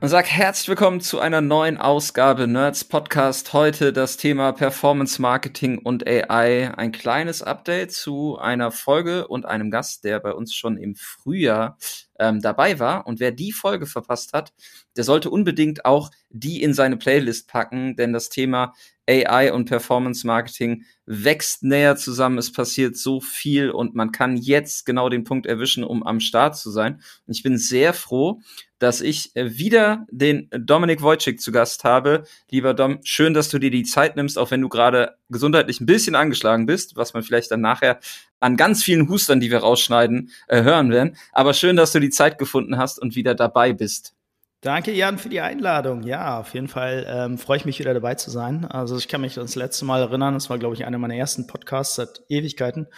und sag herzlich willkommen zu einer neuen Ausgabe Nerds Podcast. Heute das Thema Performance Marketing und AI. Ein kleines Update zu einer Folge und einem Gast, der bei uns schon im Frühjahr ähm, dabei war. Und wer die Folge verpasst hat, der sollte unbedingt auch die in seine Playlist packen, denn das Thema AI und Performance Marketing wächst näher zusammen. Es passiert so viel und man kann jetzt genau den Punkt erwischen, um am Start zu sein. Und ich bin sehr froh, dass ich äh, wieder den Dominik Wojcik zu Gast habe. Lieber Dom, schön, dass du dir die Zeit nimmst, auch wenn du gerade gesundheitlich ein bisschen angeschlagen bist, was man vielleicht dann nachher an ganz vielen Hustern, die wir rausschneiden, äh, hören werden. Aber schön, dass du die Zeit gefunden hast und wieder dabei bist. Danke, Jan, für die Einladung. Ja, auf jeden Fall ähm, freue ich mich wieder dabei zu sein. Also ich kann mich das letzte Mal erinnern, das war, glaube ich, einer meiner ersten Podcasts seit Ewigkeiten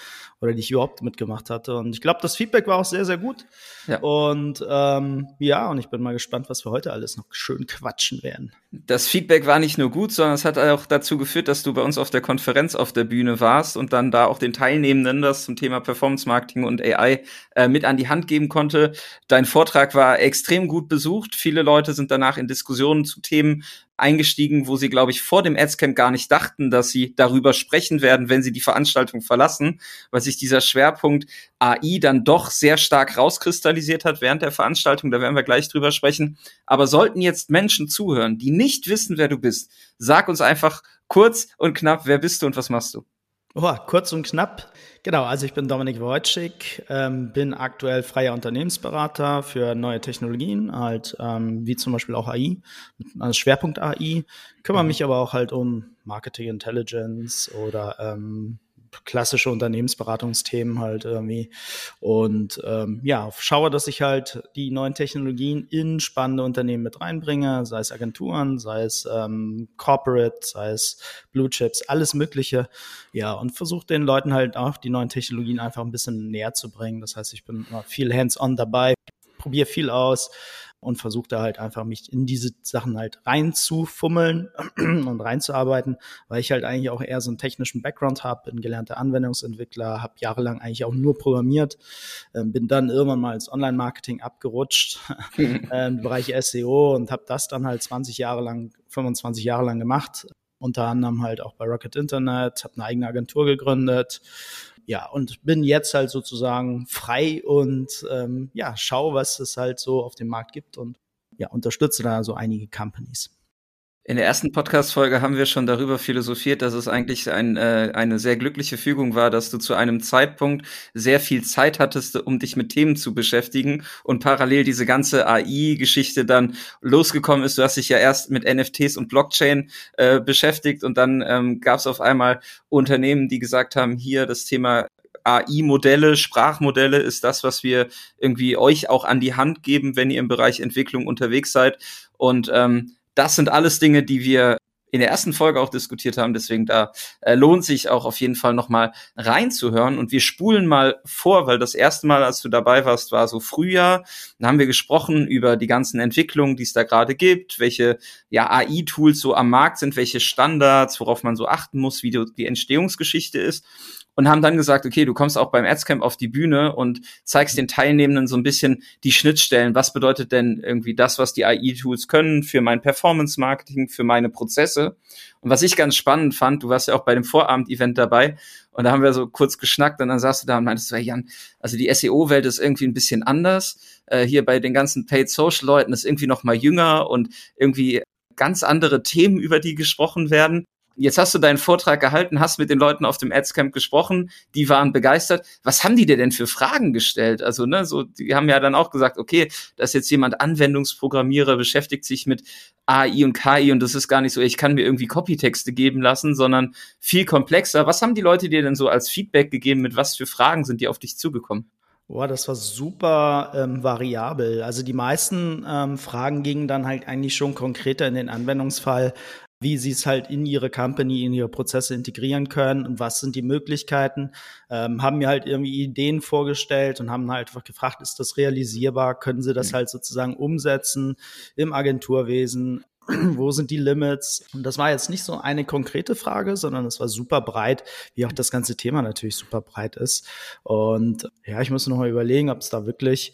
oder die ich überhaupt mitgemacht hatte. Und ich glaube, das Feedback war auch sehr, sehr gut. Ja. Und ähm, ja, und ich bin mal gespannt, was wir heute alles noch schön quatschen werden. Das Feedback war nicht nur gut, sondern es hat auch dazu geführt, dass du bei uns auf der Konferenz auf der Bühne warst und dann da auch den Teilnehmenden das zum Thema Performance Marketing und AI äh, mit an die Hand geben konnte. Dein Vortrag war extrem gut besucht. Viele Leute sind danach in Diskussionen zu Themen eingestiegen, wo sie, glaube ich, vor dem Adscamp gar nicht dachten, dass sie darüber sprechen werden, wenn sie die Veranstaltung verlassen, weil sich dieser Schwerpunkt AI dann doch sehr stark rauskristallisiert hat während der Veranstaltung. Da werden wir gleich drüber sprechen. Aber sollten jetzt Menschen zuhören, die nicht wissen, wer du bist, sag uns einfach kurz und knapp, wer bist du und was machst du? Oh, kurz und knapp. Genau, also ich bin Dominik Wojcik, ähm, bin aktuell freier Unternehmensberater für neue Technologien, halt ähm, wie zum Beispiel auch AI, also Schwerpunkt AI, kümmere mhm. mich aber auch halt um Marketing Intelligence oder ähm, klassische Unternehmensberatungsthemen halt irgendwie. Und ähm, ja, schaue, dass ich halt die neuen Technologien in spannende Unternehmen mit reinbringe, sei es Agenturen, sei es ähm, Corporate, sei es Blue Chips, alles Mögliche. Ja, und versuche den Leuten halt auch die neuen Technologien einfach ein bisschen näher zu bringen. Das heißt, ich bin viel hands-on dabei, probiere viel aus, und versuche da halt einfach mich in diese Sachen halt reinzufummeln und reinzuarbeiten, weil ich halt eigentlich auch eher so einen technischen Background habe, bin gelernter Anwendungsentwickler, habe jahrelang eigentlich auch nur programmiert, äh, bin dann irgendwann mal ins Online-Marketing abgerutscht äh, im Bereich SEO und habe das dann halt 20 Jahre lang, 25 Jahre lang gemacht, unter anderem halt auch bei Rocket Internet, habe eine eigene Agentur gegründet ja, und bin jetzt halt sozusagen frei und ähm, ja, schau, was es halt so auf dem Markt gibt und ja, unterstütze da so einige Companies. In der ersten Podcast-Folge haben wir schon darüber philosophiert, dass es eigentlich ein, äh, eine sehr glückliche Fügung war, dass du zu einem Zeitpunkt sehr viel Zeit hattest, um dich mit Themen zu beschäftigen und parallel diese ganze AI-Geschichte dann losgekommen ist. Du hast dich ja erst mit NFTs und Blockchain äh, beschäftigt und dann ähm, gab es auf einmal Unternehmen, die gesagt haben, hier das Thema AI-Modelle, Sprachmodelle ist das, was wir irgendwie euch auch an die Hand geben, wenn ihr im Bereich Entwicklung unterwegs seid. Und ähm, das sind alles Dinge, die wir in der ersten Folge auch diskutiert haben. Deswegen da äh, lohnt sich auch auf jeden Fall noch mal reinzuhören. Und wir spulen mal vor, weil das erste Mal, als du dabei warst, war so Frühjahr. Da haben wir gesprochen über die ganzen Entwicklungen, die es da gerade gibt, welche ja AI-Tools so am Markt sind, welche Standards, worauf man so achten muss, wie die Entstehungsgeschichte ist und haben dann gesagt, okay, du kommst auch beim Adscamp auf die Bühne und zeigst den Teilnehmenden so ein bisschen die Schnittstellen. Was bedeutet denn irgendwie das, was die AI-Tools können für mein Performance-Marketing, für meine Prozesse? Und was ich ganz spannend fand, du warst ja auch bei dem Vorabend-Event dabei und da haben wir so kurz geschnackt und dann saßt du da und meintest, hey Jan, also die SEO-Welt ist irgendwie ein bisschen anders. Äh, hier bei den ganzen Paid-Social-Leuten ist irgendwie noch mal jünger und irgendwie ganz andere Themen, über die gesprochen werden. Jetzt hast du deinen Vortrag gehalten, hast mit den Leuten auf dem Adscamp gesprochen, die waren begeistert. Was haben die dir denn für Fragen gestellt? Also, ne, so, die haben ja dann auch gesagt, okay, da ist jetzt jemand Anwendungsprogrammierer, beschäftigt sich mit AI und KI und das ist gar nicht so, ich kann mir irgendwie Copytexte geben lassen, sondern viel komplexer. Was haben die Leute dir denn so als Feedback gegeben? Mit was für Fragen sind die auf dich zugekommen? Boah, das war super ähm, variabel. Also die meisten ähm, Fragen gingen dann halt eigentlich schon konkreter in den Anwendungsfall. Wie sie es halt in ihre Company, in ihre Prozesse integrieren können und was sind die Möglichkeiten. Ähm, haben mir halt irgendwie Ideen vorgestellt und haben halt einfach gefragt, ist das realisierbar? Können sie das mhm. halt sozusagen umsetzen im Agenturwesen? Wo sind die Limits? Und das war jetzt nicht so eine konkrete Frage, sondern es war super breit, wie auch das ganze Thema natürlich super breit ist. Und ja, ich muss noch mal überlegen, ob es da wirklich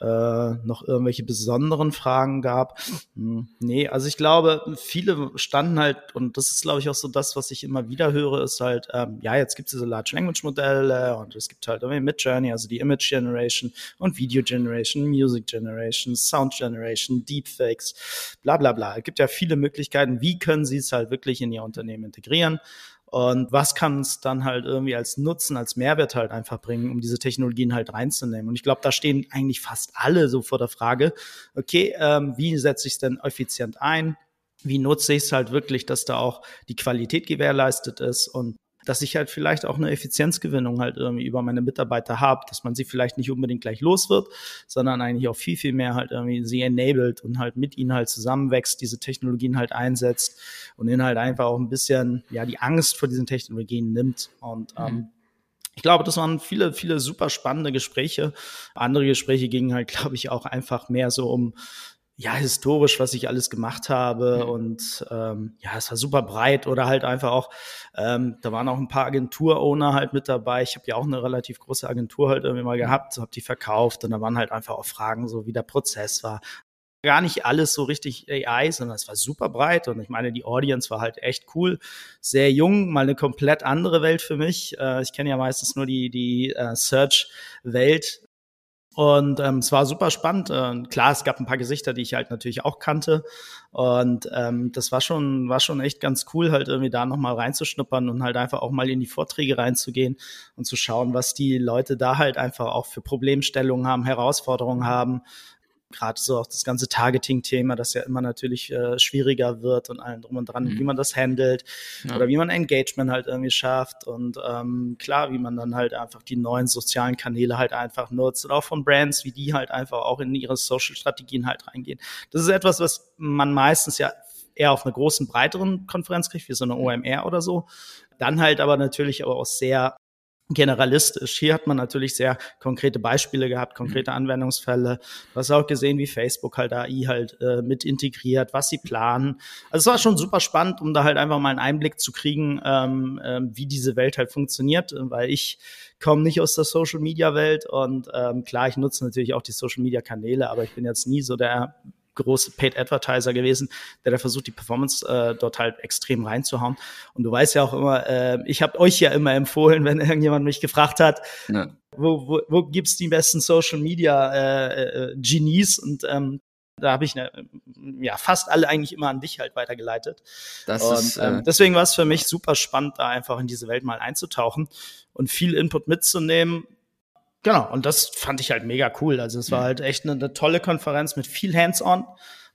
äh, noch irgendwelche besonderen Fragen gab. Hm, nee, also ich glaube, viele standen halt, und das ist, glaube ich, auch so das, was ich immer wieder höre, ist halt, ähm, ja, jetzt gibt es diese Large Language Modelle und es gibt halt irgendwie Midjourney, also die Image Generation und Video Generation, Music Generation, Sound Generation, Deepfakes, bla bla bla. Es gibt ja viele Möglichkeiten, wie können sie es halt wirklich in ihr Unternehmen integrieren. Und was kann es dann halt irgendwie als Nutzen, als Mehrwert halt einfach bringen, um diese Technologien halt reinzunehmen? Und ich glaube, da stehen eigentlich fast alle so vor der Frage, okay, ähm, wie setze ich es denn effizient ein? Wie nutze ich es halt wirklich, dass da auch die Qualität gewährleistet ist und dass ich halt vielleicht auch eine Effizienzgewinnung halt irgendwie über meine Mitarbeiter habe, dass man sie vielleicht nicht unbedingt gleich los wird, sondern eigentlich auch viel, viel mehr halt irgendwie sie enabled und halt mit ihnen halt zusammenwächst, diese Technologien halt einsetzt und ihnen halt einfach auch ein bisschen, ja, die Angst vor diesen Technologien nimmt und, ähm, mhm. Ich glaube, das waren viele, viele super spannende Gespräche. Andere Gespräche gingen halt, glaube ich, auch einfach mehr so um ja, historisch, was ich alles gemacht habe. Mhm. Und ähm, ja, es war super breit oder halt einfach auch, ähm, da waren auch ein paar Agentur-Owner halt mit dabei. Ich habe ja auch eine relativ große Agentur halt irgendwie mal gehabt, habe die verkauft und da waren halt einfach auch Fragen, so wie der Prozess war. Gar nicht alles so richtig AI, sondern es war super breit und ich meine, die Audience war halt echt cool, sehr jung, mal eine komplett andere Welt für mich. Äh, ich kenne ja meistens nur die, die äh, Search-Welt und ähm, es war super spannend. Äh, klar, es gab ein paar Gesichter, die ich halt natürlich auch kannte. Und ähm, das war schon, war schon echt ganz cool, halt irgendwie da nochmal reinzuschnuppern und halt einfach auch mal in die Vorträge reinzugehen und zu schauen, was die Leute da halt einfach auch für Problemstellungen haben, Herausforderungen haben gerade so auch das ganze Targeting-Thema, das ja immer natürlich äh, schwieriger wird und allen drum und dran, mhm. wie man das handelt ja. oder wie man Engagement halt irgendwie schafft und ähm, klar, wie man dann halt einfach die neuen sozialen Kanäle halt einfach nutzt und auch von Brands, wie die halt einfach auch in ihre Social-Strategien halt reingehen. Das ist etwas, was man meistens ja eher auf einer großen, breiteren Konferenz kriegt, wie so eine OMR oder so. Dann halt aber natürlich aber auch sehr generalistisch. Hier hat man natürlich sehr konkrete Beispiele gehabt, konkrete mhm. Anwendungsfälle. Du hast auch gesehen, wie Facebook halt AI halt äh, mit integriert, was sie planen. Also es war schon super spannend, um da halt einfach mal einen Einblick zu kriegen, ähm, äh, wie diese Welt halt funktioniert, weil ich komme nicht aus der Social Media Welt und ähm, klar, ich nutze natürlich auch die Social Media Kanäle, aber ich bin jetzt nie so der große Paid Advertiser gewesen, der da versucht, die Performance äh, dort halt extrem reinzuhauen. Und du weißt ja auch immer, äh, ich habe euch ja immer empfohlen, wenn irgendjemand mich gefragt hat, ja. wo, wo, wo gibt's die besten Social Media äh, äh, Genies? Und ähm, da habe ich ne, ja fast alle eigentlich immer an dich halt weitergeleitet. Das und ist, ähm, äh, deswegen war es für mich super spannend, da einfach in diese Welt mal einzutauchen und viel Input mitzunehmen Genau, und das fand ich halt mega cool. Also es war halt echt eine, eine tolle Konferenz mit viel Hands-on,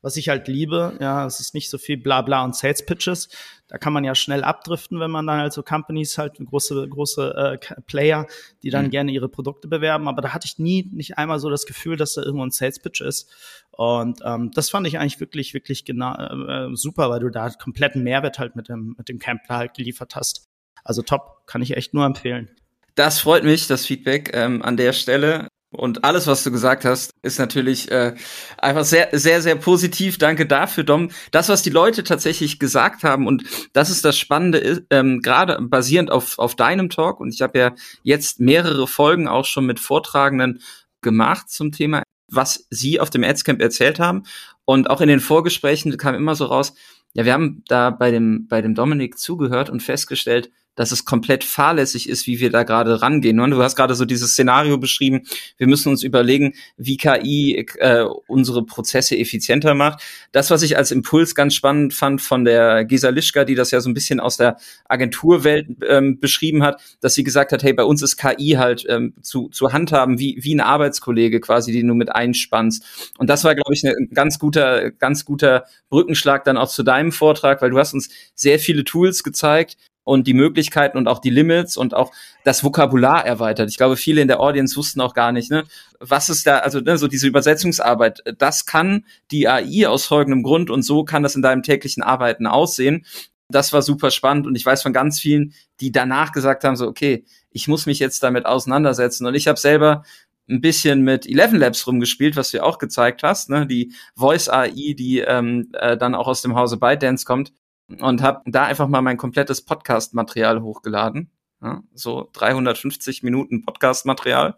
was ich halt liebe. Ja, es ist nicht so viel Blabla und Sales Pitches. Da kann man ja schnell abdriften, wenn man dann halt so Companies halt große große äh, Player, die dann mhm. gerne ihre Produkte bewerben. Aber da hatte ich nie nicht einmal so das Gefühl, dass da irgendwo ein Sales Pitch ist. Und ähm, das fand ich eigentlich wirklich wirklich genau äh, super, weil du da kompletten Mehrwert halt mit dem mit dem Camp halt geliefert hast. Also top, kann ich echt nur empfehlen. Das freut mich, das Feedback ähm, an der Stelle. Und alles, was du gesagt hast, ist natürlich äh, einfach sehr, sehr, sehr positiv. Danke dafür, Dom. Das, was die Leute tatsächlich gesagt haben, und das ist das Spannende, ähm, gerade basierend auf, auf deinem Talk, und ich habe ja jetzt mehrere Folgen auch schon mit Vortragenden gemacht zum Thema, was sie auf dem Adscamp erzählt haben. Und auch in den Vorgesprächen kam immer so raus, ja, wir haben da bei dem, bei dem Dominik zugehört und festgestellt, dass es komplett fahrlässig ist, wie wir da gerade rangehen. Und du hast gerade so dieses Szenario beschrieben, wir müssen uns überlegen, wie KI äh, unsere Prozesse effizienter macht. Das, was ich als Impuls ganz spannend fand von der Gesa Lischka, die das ja so ein bisschen aus der Agenturwelt ähm, beschrieben hat, dass sie gesagt hat, hey, bei uns ist KI halt ähm, zu, zu handhaben, wie, wie ein Arbeitskollege quasi, den du mit einspannst. Und das war, glaube ich, ein ganz guter, ganz guter Brückenschlag dann auch zu deinem Vortrag, weil du hast uns sehr viele Tools gezeigt, und die Möglichkeiten und auch die Limits und auch das Vokabular erweitert. Ich glaube, viele in der Audience wussten auch gar nicht, ne, was ist da, also ne, so diese Übersetzungsarbeit, das kann die AI aus folgendem Grund und so kann das in deinem täglichen Arbeiten aussehen. Das war super spannend und ich weiß von ganz vielen, die danach gesagt haben, so, okay, ich muss mich jetzt damit auseinandersetzen. Und ich habe selber ein bisschen mit Eleven Labs rumgespielt, was du auch gezeigt hast, ne? die Voice AI, die ähm, äh, dann auch aus dem Hause ByteDance kommt und habe da einfach mal mein komplettes Podcast-Material hochgeladen. Ja, so 350 Minuten Podcast-Material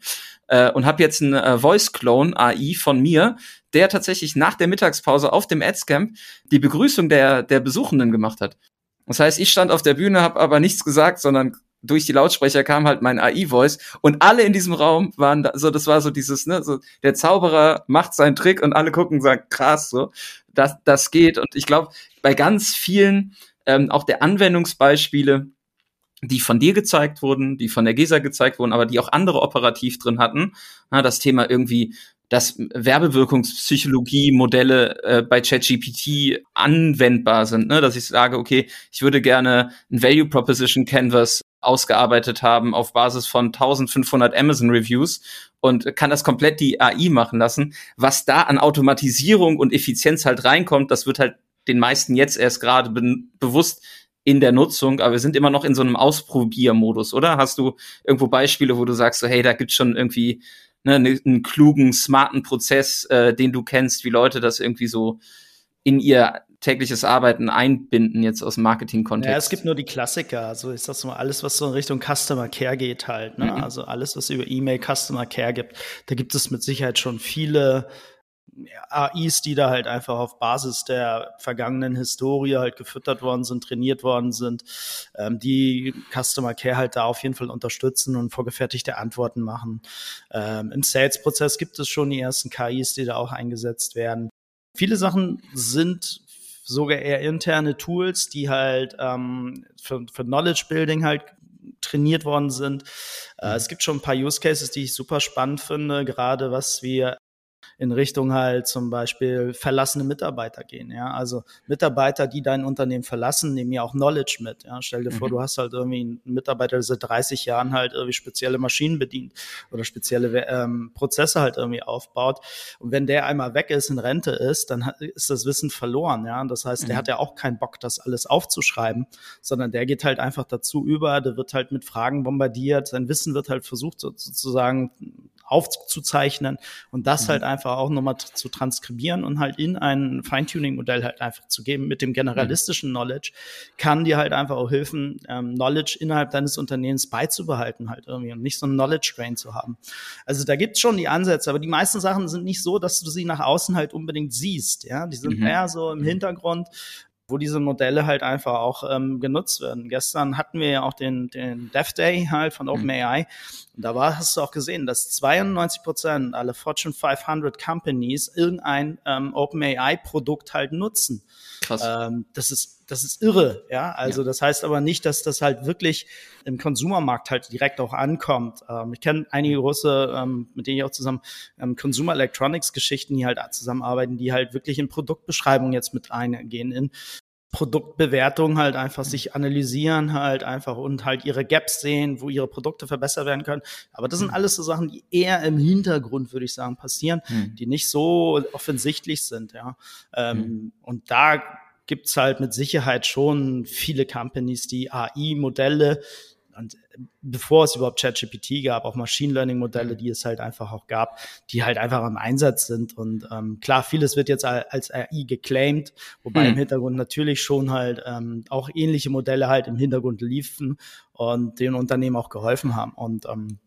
äh, und habe jetzt einen äh, Voice-Clone AI von mir, der tatsächlich nach der Mittagspause auf dem Adscamp die Begrüßung der, der Besuchenden gemacht hat. Das heißt, ich stand auf der Bühne, habe aber nichts gesagt, sondern durch die Lautsprecher kam halt mein AI-Voice und alle in diesem Raum waren da, so, das war so dieses, ne, so der Zauberer macht seinen Trick und alle gucken und sagen, krass, so, das, das geht. Und ich glaube, bei ganz vielen, ähm, auch der Anwendungsbeispiele, die von dir gezeigt wurden, die von der GESA gezeigt wurden, aber die auch andere operativ drin hatten. Na, das Thema irgendwie, dass Werbewirkungspsychologie-Modelle äh, bei ChatGPT anwendbar sind, ne? dass ich sage, okay, ich würde gerne ein Value Proposition Canvas ausgearbeitet haben auf Basis von 1500 Amazon Reviews und kann das komplett die AI machen lassen. Was da an Automatisierung und Effizienz halt reinkommt, das wird halt den meisten jetzt erst gerade be bewusst in der Nutzung, aber wir sind immer noch in so einem Ausprobiermodus, oder? Hast du irgendwo Beispiele, wo du sagst, so, hey, da gibt's schon irgendwie ne, ne einen klugen, smarten Prozess, äh, den du kennst, wie Leute das irgendwie so in ihr tägliches Arbeiten einbinden jetzt aus Marketing-Kontext? Ja, es gibt nur die Klassiker. Also ich sag's mal, alles, was so in Richtung Customer Care geht halt. Ne? Mhm. Also alles, was über E-Mail Customer Care gibt, da gibt es mit Sicherheit schon viele AIs, die da halt einfach auf Basis der vergangenen Historie halt gefüttert worden sind, trainiert worden sind, ähm, die Customer Care halt da auf jeden Fall unterstützen und vorgefertigte Antworten machen. Ähm, Im Sales-Prozess gibt es schon die ersten KIs, die da auch eingesetzt werden. Viele Sachen sind sogar eher interne Tools, die halt ähm, für, für Knowledge Building halt trainiert worden sind. Äh, mhm. es gibt schon ein paar Use Cases, die ich super spannend finde, gerade was wir in Richtung halt zum Beispiel verlassene Mitarbeiter gehen. Ja, also Mitarbeiter, die dein Unternehmen verlassen, nehmen ja auch Knowledge mit. Ja, stell dir mhm. vor, du hast halt irgendwie einen Mitarbeiter, der seit 30 Jahren halt irgendwie spezielle Maschinen bedient oder spezielle ähm, Prozesse halt irgendwie aufbaut. Und wenn der einmal weg ist, in Rente ist, dann ist das Wissen verloren. Ja, und das heißt, der mhm. hat ja auch keinen Bock, das alles aufzuschreiben, sondern der geht halt einfach dazu über, der wird halt mit Fragen bombardiert, sein Wissen wird halt versucht sozusagen aufzuzeichnen und das mhm. halt einfach auch nochmal zu transkribieren und halt in ein Feintuning-Modell halt einfach zu geben mit dem generalistischen mhm. Knowledge, kann dir halt einfach auch helfen, ähm, Knowledge innerhalb deines Unternehmens beizubehalten halt irgendwie und nicht so ein Knowledge-Drain zu haben. Also da gibt's schon die Ansätze, aber die meisten Sachen sind nicht so, dass du sie nach außen halt unbedingt siehst, ja, die sind mhm. eher so im mhm. Hintergrund wo diese Modelle halt einfach auch ähm, genutzt werden. Gestern hatten wir ja auch den, den Dev Day halt von mhm. OpenAI. Und da war, hast du auch gesehen, dass 92 Prozent aller Fortune 500 Companies irgendein ähm, OpenAI-Produkt halt nutzen. Krass. Ähm, das ist das ist irre, ja. Also ja. das heißt aber nicht, dass das halt wirklich im Konsumermarkt halt direkt auch ankommt. Ähm, ich kenne einige große, ähm, mit denen ich auch zusammen ähm, Consumer Electronics Geschichten, die halt zusammenarbeiten, die halt wirklich in Produktbeschreibung jetzt mit eingehen, in Produktbewertung halt einfach sich analysieren halt einfach und halt ihre Gaps sehen, wo ihre Produkte verbessert werden können. Aber das sind mhm. alles so Sachen, die eher im Hintergrund, würde ich sagen, passieren, mhm. die nicht so offensichtlich sind, ja. Ähm, mhm. Und da gibt's halt mit Sicherheit schon viele Companies, die AI-Modelle und bevor es überhaupt ChatGPT gab, auch Machine Learning Modelle, mhm. die es halt einfach auch gab, die halt einfach im Einsatz sind. Und ähm, klar, vieles wird jetzt als AI geclaimed, wobei hm. im Hintergrund natürlich schon halt ähm, auch ähnliche Modelle halt im Hintergrund liefen und den Unternehmen auch geholfen haben. Und ähm,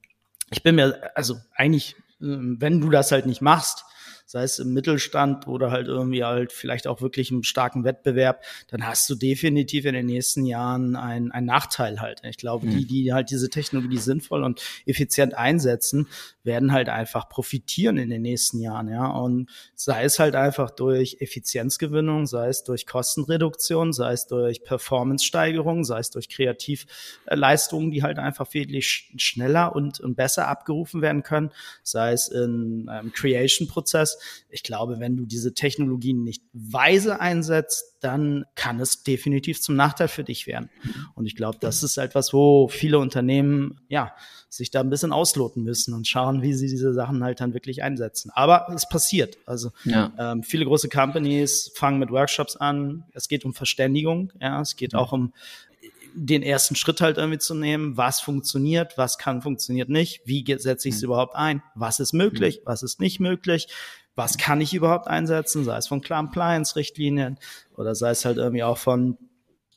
ich bin mir, also eigentlich, ähm, wenn du das halt nicht machst, sei es im Mittelstand oder halt irgendwie halt vielleicht auch wirklich im starken Wettbewerb, dann hast du definitiv in den nächsten Jahren einen, einen Nachteil halt. Ich glaube, die, die halt diese Technologie sinnvoll und effizient einsetzen, werden halt einfach profitieren in den nächsten Jahren, ja. Und sei es halt einfach durch Effizienzgewinnung, sei es durch Kostenreduktion, sei es durch Performance-Steigerung, sei es durch Kreativleistungen, die halt einfach wesentlich schneller und, und besser abgerufen werden können, sei es in einem Creation-Prozess Ich glaube, wenn du diese Technologien nicht weise einsetzt, dann kann es definitiv zum Nachteil für dich werden. Und ich glaube, das ist etwas, wo viele Unternehmen, ja, sich da ein bisschen ausloten müssen und schauen, wie sie diese Sachen halt dann wirklich einsetzen. Aber es passiert. Also ja. ähm, viele große Companies fangen mit Workshops an. Es geht um Verständigung. Ja, es geht auch um den ersten Schritt halt irgendwie zu nehmen, was funktioniert, was kann, funktioniert nicht, wie setze ich es mhm. überhaupt ein, was ist möglich, mhm. was ist nicht möglich, was kann ich überhaupt einsetzen, sei es von Compliance-Richtlinien oder sei es halt irgendwie auch von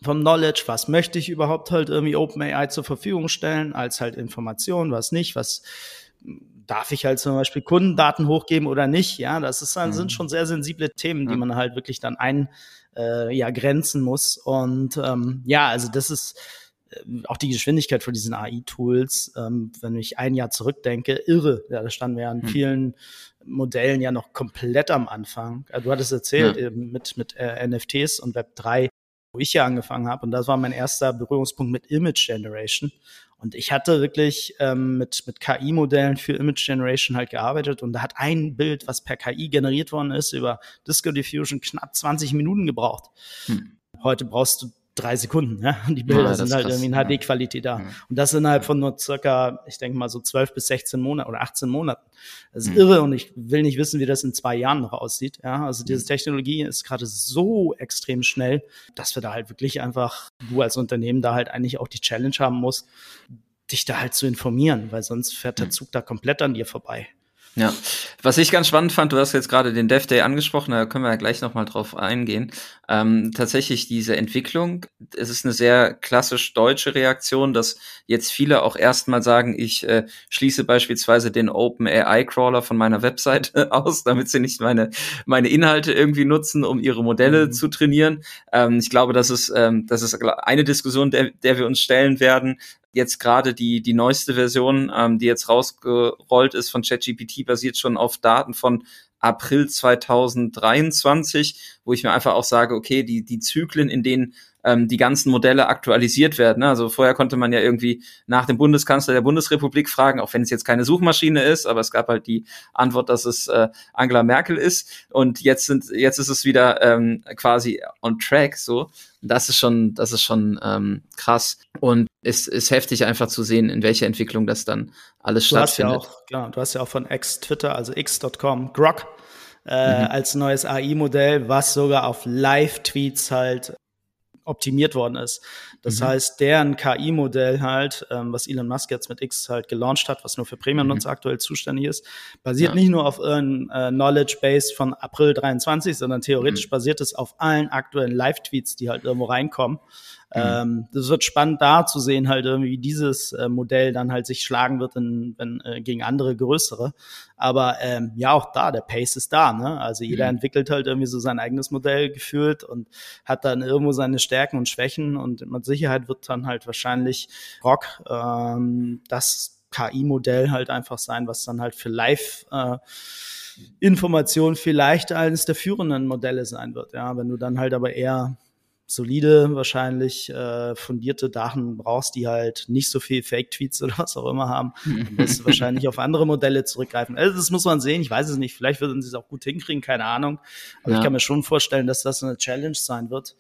vom Knowledge, was möchte ich überhaupt halt irgendwie OpenAI zur Verfügung stellen, als halt Information, was nicht, was darf ich halt zum Beispiel Kundendaten hochgeben oder nicht, ja, das ist, dann, sind mhm. schon sehr sensible Themen, die man halt wirklich dann ein, äh, ja, grenzen muss. Und ähm, ja, also das ist äh, auch die Geschwindigkeit von diesen AI-Tools, ähm, wenn ich ein Jahr zurückdenke, irre. Ja, da standen wir an hm. vielen Modellen ja noch komplett am Anfang. Also, du hattest erzählt ja. mit, mit äh, NFTs und Web 3, wo ich ja angefangen habe. Und das war mein erster Berührungspunkt mit Image Generation. Und ich hatte wirklich ähm, mit, mit KI-Modellen für Image Generation halt gearbeitet und da hat ein Bild, was per KI generiert worden ist, über Disco Diffusion knapp 20 Minuten gebraucht. Hm. Heute brauchst du drei Sekunden. Ja? Und die Bilder ja, sind halt krass, irgendwie in HD-Qualität da. Und das innerhalb von nur circa, ich denke mal so 12 bis 16 Monaten oder 18 Monaten. Das ist mhm. irre und ich will nicht wissen, wie das in zwei Jahren noch aussieht. Ja? Also diese hm. Technologie ist gerade so extrem schnell, dass wir da halt wirklich einfach, du als Unternehmen da halt eigentlich auch die Challenge haben musst, dich da halt zu informieren, weil sonst fährt der hm. Zug da komplett an dir vorbei. Ja, was ich ganz spannend fand, du hast jetzt gerade den Dev Day angesprochen, da können wir ja gleich nochmal drauf eingehen. Ähm, tatsächlich diese Entwicklung, es ist eine sehr klassisch deutsche Reaktion, dass jetzt viele auch erstmal sagen, ich äh, schließe beispielsweise den Open AI Crawler von meiner Website aus, damit sie nicht meine, meine Inhalte irgendwie nutzen, um ihre Modelle mhm. zu trainieren. Ähm, ich glaube, das ist, ähm, das ist eine Diskussion, der, der wir uns stellen werden jetzt gerade die, die neueste Version, ähm, die jetzt rausgerollt ist von ChatGPT, basiert schon auf Daten von April 2023, wo ich mir einfach auch sage, okay, die, die Zyklen, in denen ähm, die ganzen Modelle aktualisiert werden. Ne? Also vorher konnte man ja irgendwie nach dem Bundeskanzler der Bundesrepublik fragen, auch wenn es jetzt keine Suchmaschine ist, aber es gab halt die Antwort, dass es äh, Angela Merkel ist. Und jetzt sind, jetzt ist es wieder ähm, quasi on track so. Das ist schon, das ist schon ähm, krass. Und es ist heftig einfach zu sehen, in welcher Entwicklung das dann alles du stattfindet. Hast ja auch, klar, du hast ja auch von X Twitter, also x.com, Grok, äh, mhm. als neues AI-Modell, was sogar auf Live-Tweets halt optimiert worden ist. Das mhm. heißt, deren KI-Modell halt, ähm, was Elon Musk jetzt mit X halt gelauncht hat, was nur für Premium-Nutzer mhm. aktuell zuständig ist, basiert ja. nicht nur auf irgendeinem äh, Knowledge Base von April 23, sondern theoretisch mhm. basiert es auf allen aktuellen Live-Tweets, die halt irgendwo reinkommen. Mhm. Ähm, das wird spannend da zu sehen, halt irgendwie dieses äh, Modell dann halt sich schlagen wird in, wenn, äh, gegen andere größere. Aber ähm, ja, auch da, der Pace ist da. Ne? Also jeder mhm. entwickelt halt irgendwie so sein eigenes Modell gefühlt und hat dann irgendwo seine Stärken und Schwächen und mit Sicherheit wird dann halt wahrscheinlich Rock ähm, das KI-Modell halt einfach sein, was dann halt für Live äh, Information vielleicht eines der führenden Modelle sein wird. Ja, wenn du dann halt aber eher solide, wahrscheinlich äh, fundierte Daten brauchst, die halt nicht so viel Fake-Tweets oder was auch immer haben, dann wirst du wahrscheinlich auf andere Modelle zurückgreifen. Also das muss man sehen, ich weiß es nicht, vielleicht würden sie es auch gut hinkriegen, keine Ahnung. Aber ja. ich kann mir schon vorstellen, dass das eine Challenge sein wird.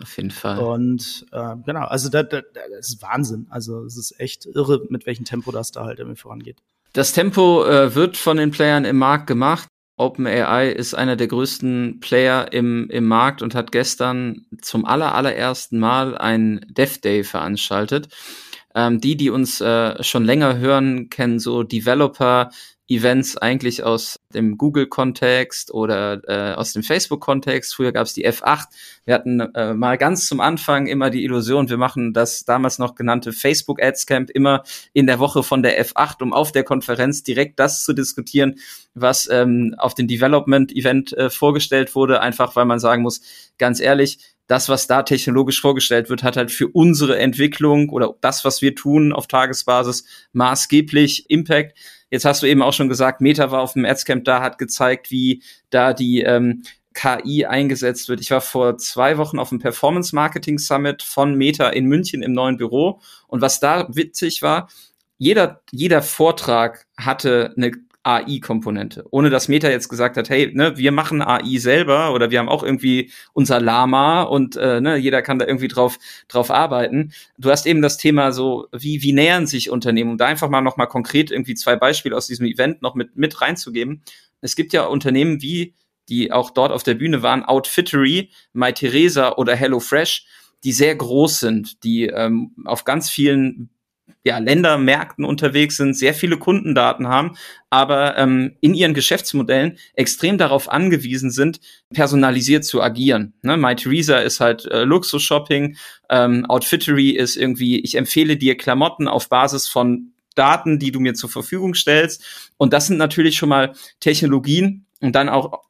Auf jeden Fall. Und äh, genau, also das, das, das ist Wahnsinn. Also es ist echt irre, mit welchem Tempo das da halt irgendwie vorangeht. Das Tempo äh, wird von den Playern im Markt gemacht. OpenAI ist einer der größten Player im, im Markt und hat gestern zum aller, allerersten Mal ein Dev Day veranstaltet. Ähm, die, die uns äh, schon länger hören, kennen so Developer Events eigentlich aus dem Google-Kontext oder äh, aus dem Facebook-Kontext. Früher gab es die F8. Wir hatten äh, mal ganz zum Anfang immer die Illusion, wir machen das damals noch genannte Facebook Ads Camp immer in der Woche von der F8, um auf der Konferenz direkt das zu diskutieren, was ähm, auf dem Development-Event äh, vorgestellt wurde, einfach weil man sagen muss, ganz ehrlich, das, was da technologisch vorgestellt wird, hat halt für unsere Entwicklung oder das, was wir tun auf Tagesbasis, maßgeblich Impact. Jetzt hast du eben auch schon gesagt, Meta war auf dem Adscamp da, hat gezeigt, wie da die ähm, KI eingesetzt wird. Ich war vor zwei Wochen auf dem Performance Marketing Summit von Meta in München im neuen Büro. Und was da witzig war, jeder, jeder Vortrag hatte eine AI-Komponente. Ohne dass Meta jetzt gesagt hat, hey, ne, wir machen AI selber oder wir haben auch irgendwie unser Lama und äh, ne, jeder kann da irgendwie drauf, drauf arbeiten. Du hast eben das Thema so, wie, wie nähern sich Unternehmen, um da einfach mal noch mal konkret irgendwie zwei Beispiele aus diesem Event noch mit, mit reinzugeben. Es gibt ja Unternehmen wie, die auch dort auf der Bühne waren, Outfittery, MyTheresa oder HelloFresh, die sehr groß sind, die ähm, auf ganz vielen ja, Ländermärkten unterwegs sind, sehr viele Kundendaten haben, aber ähm, in ihren Geschäftsmodellen extrem darauf angewiesen sind, personalisiert zu agieren. Ne? My Theresa ist halt äh, Luxus-Shopping, ähm, Outfittery ist irgendwie, ich empfehle dir Klamotten auf Basis von Daten, die du mir zur Verfügung stellst. Und das sind natürlich schon mal Technologien und dann auch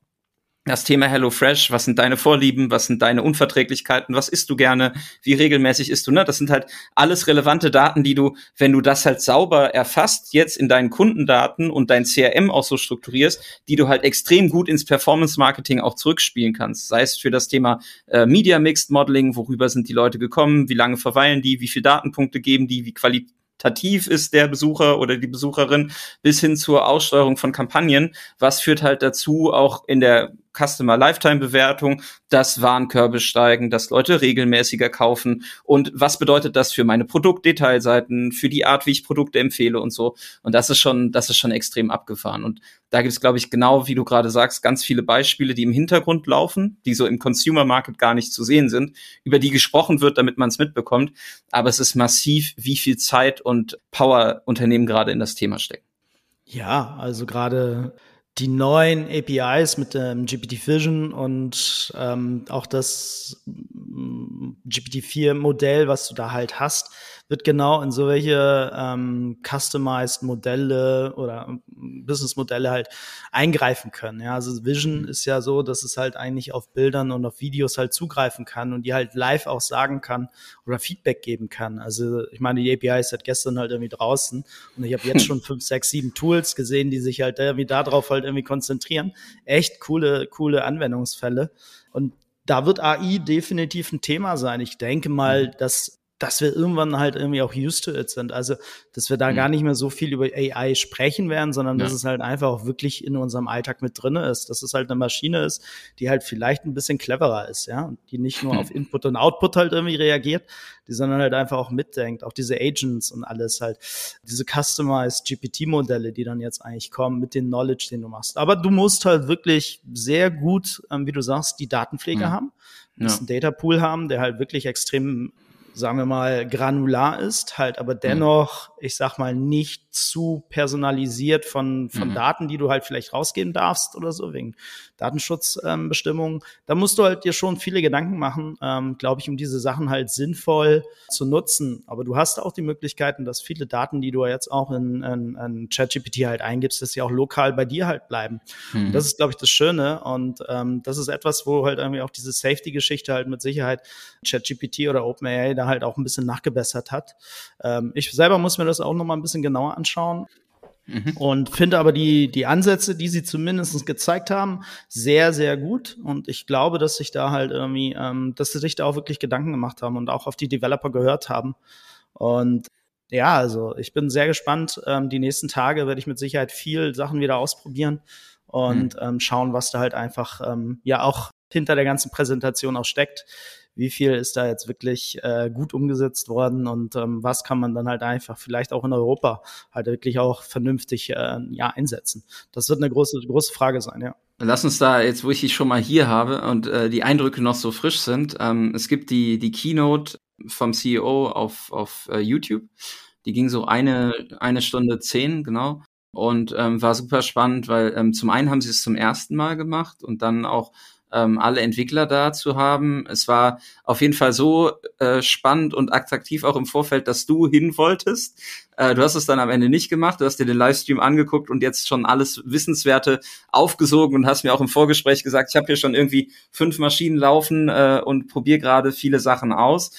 das Thema HelloFresh, was sind deine Vorlieben, was sind deine Unverträglichkeiten, was isst du gerne, wie regelmäßig isst du, ne? Das sind halt alles relevante Daten, die du, wenn du das halt sauber erfasst, jetzt in deinen Kundendaten und dein CRM auch so strukturierst, die du halt extrem gut ins Performance Marketing auch zurückspielen kannst. Sei es für das Thema äh, Media Mixed Modeling, worüber sind die Leute gekommen, wie lange verweilen die, wie viele Datenpunkte geben die, wie qualitativ qualitativ ist der Besucher oder die Besucherin bis hin zur Aussteuerung von Kampagnen. Was führt halt dazu, auch in der Customer Lifetime Bewertung, dass Warenkörbe steigen, dass Leute regelmäßiger kaufen und was bedeutet das für meine Produktdetailseiten, für die Art, wie ich Produkte empfehle und so. Und das ist schon, das ist schon extrem abgefahren. Und da gibt es, glaube ich, genau wie du gerade sagst, ganz viele Beispiele, die im Hintergrund laufen, die so im Consumer Market gar nicht zu sehen sind, über die gesprochen wird, damit man es mitbekommt. Aber es ist massiv, wie viel Zeit und Power Unternehmen gerade in das Thema stecken. Ja, also gerade die neuen APIs mit dem GPT Vision und ähm, auch das mm, GPT-4-Modell, was du da halt hast, wird genau in so welche ähm, customized Modelle oder ähm, Business-Modelle halt eingreifen können. Ja, also Vision mhm. ist ja so, dass es halt eigentlich auf Bildern und auf Videos halt zugreifen kann und die halt live auch sagen kann oder Feedback geben kann. Also ich meine, die API ist seit gestern halt irgendwie draußen und ich habe jetzt schon fünf, sechs, sieben Tools gesehen, die sich halt irgendwie darauf halt irgendwie konzentrieren. Echt coole, coole Anwendungsfälle. Und da wird AI definitiv ein Thema sein. Ich denke mal, mhm. dass dass wir irgendwann halt irgendwie auch used to it sind. Also, dass wir da mhm. gar nicht mehr so viel über AI sprechen werden, sondern ja. dass es halt einfach auch wirklich in unserem Alltag mit drinne ist. Dass es halt eine Maschine ist, die halt vielleicht ein bisschen cleverer ist, ja, und die nicht nur auf Input und Output halt irgendwie reagiert, die sondern halt einfach auch mitdenkt. Auch diese Agents und alles halt, diese customized GPT-Modelle, die dann jetzt eigentlich kommen mit dem Knowledge, den du machst. Aber du musst halt wirklich sehr gut, ähm, wie du sagst, die Datenpflege mhm. haben, ja. einen Data Pool haben, der halt wirklich extrem sagen wir mal, granular ist, halt aber dennoch, mhm. Ich sag mal, nicht zu personalisiert von, von mhm. Daten, die du halt vielleicht rausgehen darfst oder so, wegen Datenschutzbestimmungen. Ähm, da musst du halt dir schon viele Gedanken machen, ähm, glaube ich, um diese Sachen halt sinnvoll zu nutzen. Aber du hast auch die Möglichkeiten, dass viele Daten, die du jetzt auch in, in, in ChatGPT halt eingibst, dass sie auch lokal bei dir halt bleiben. Mhm. Das ist, glaube ich, das Schöne. Und ähm, das ist etwas, wo halt irgendwie auch diese Safety-Geschichte halt mit Sicherheit ChatGPT oder OpenAI da halt auch ein bisschen nachgebessert hat. Ähm, ich selber muss mir das auch noch mal ein bisschen genauer anschauen. Mhm. Und finde aber die, die Ansätze, die sie zumindest gezeigt haben, sehr, sehr gut. Und ich glaube, dass sich da halt irgendwie, ähm, dass sie sich da auch wirklich Gedanken gemacht haben und auch auf die Developer gehört haben. Und ja, also ich bin sehr gespannt. Ähm, die nächsten Tage werde ich mit Sicherheit viel Sachen wieder ausprobieren und mhm. ähm, schauen, was da halt einfach ähm, ja auch hinter der ganzen Präsentation auch steckt wie viel ist da jetzt wirklich äh, gut umgesetzt worden und ähm, was kann man dann halt einfach vielleicht auch in Europa halt wirklich auch vernünftig äh, ja, einsetzen. Das wird eine große, große Frage sein, ja. Lass uns da, jetzt wo ich dich schon mal hier habe und äh, die Eindrücke noch so frisch sind, ähm, es gibt die, die Keynote vom CEO auf, auf uh, YouTube. Die ging so eine, eine Stunde zehn, genau. Und ähm, war super spannend, weil ähm, zum einen haben sie es zum ersten Mal gemacht und dann auch ähm, alle Entwickler da zu haben. Es war auf jeden Fall so äh, spannend und attraktiv auch im Vorfeld, dass du hin wolltest. Äh, du hast es dann am Ende nicht gemacht, du hast dir den Livestream angeguckt und jetzt schon alles Wissenswerte aufgesogen und hast mir auch im Vorgespräch gesagt, ich habe hier schon irgendwie fünf Maschinen laufen äh, und probiere gerade viele Sachen aus.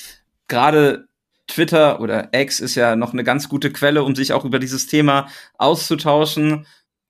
Gerade Twitter oder X ist ja noch eine ganz gute Quelle, um sich auch über dieses Thema auszutauschen.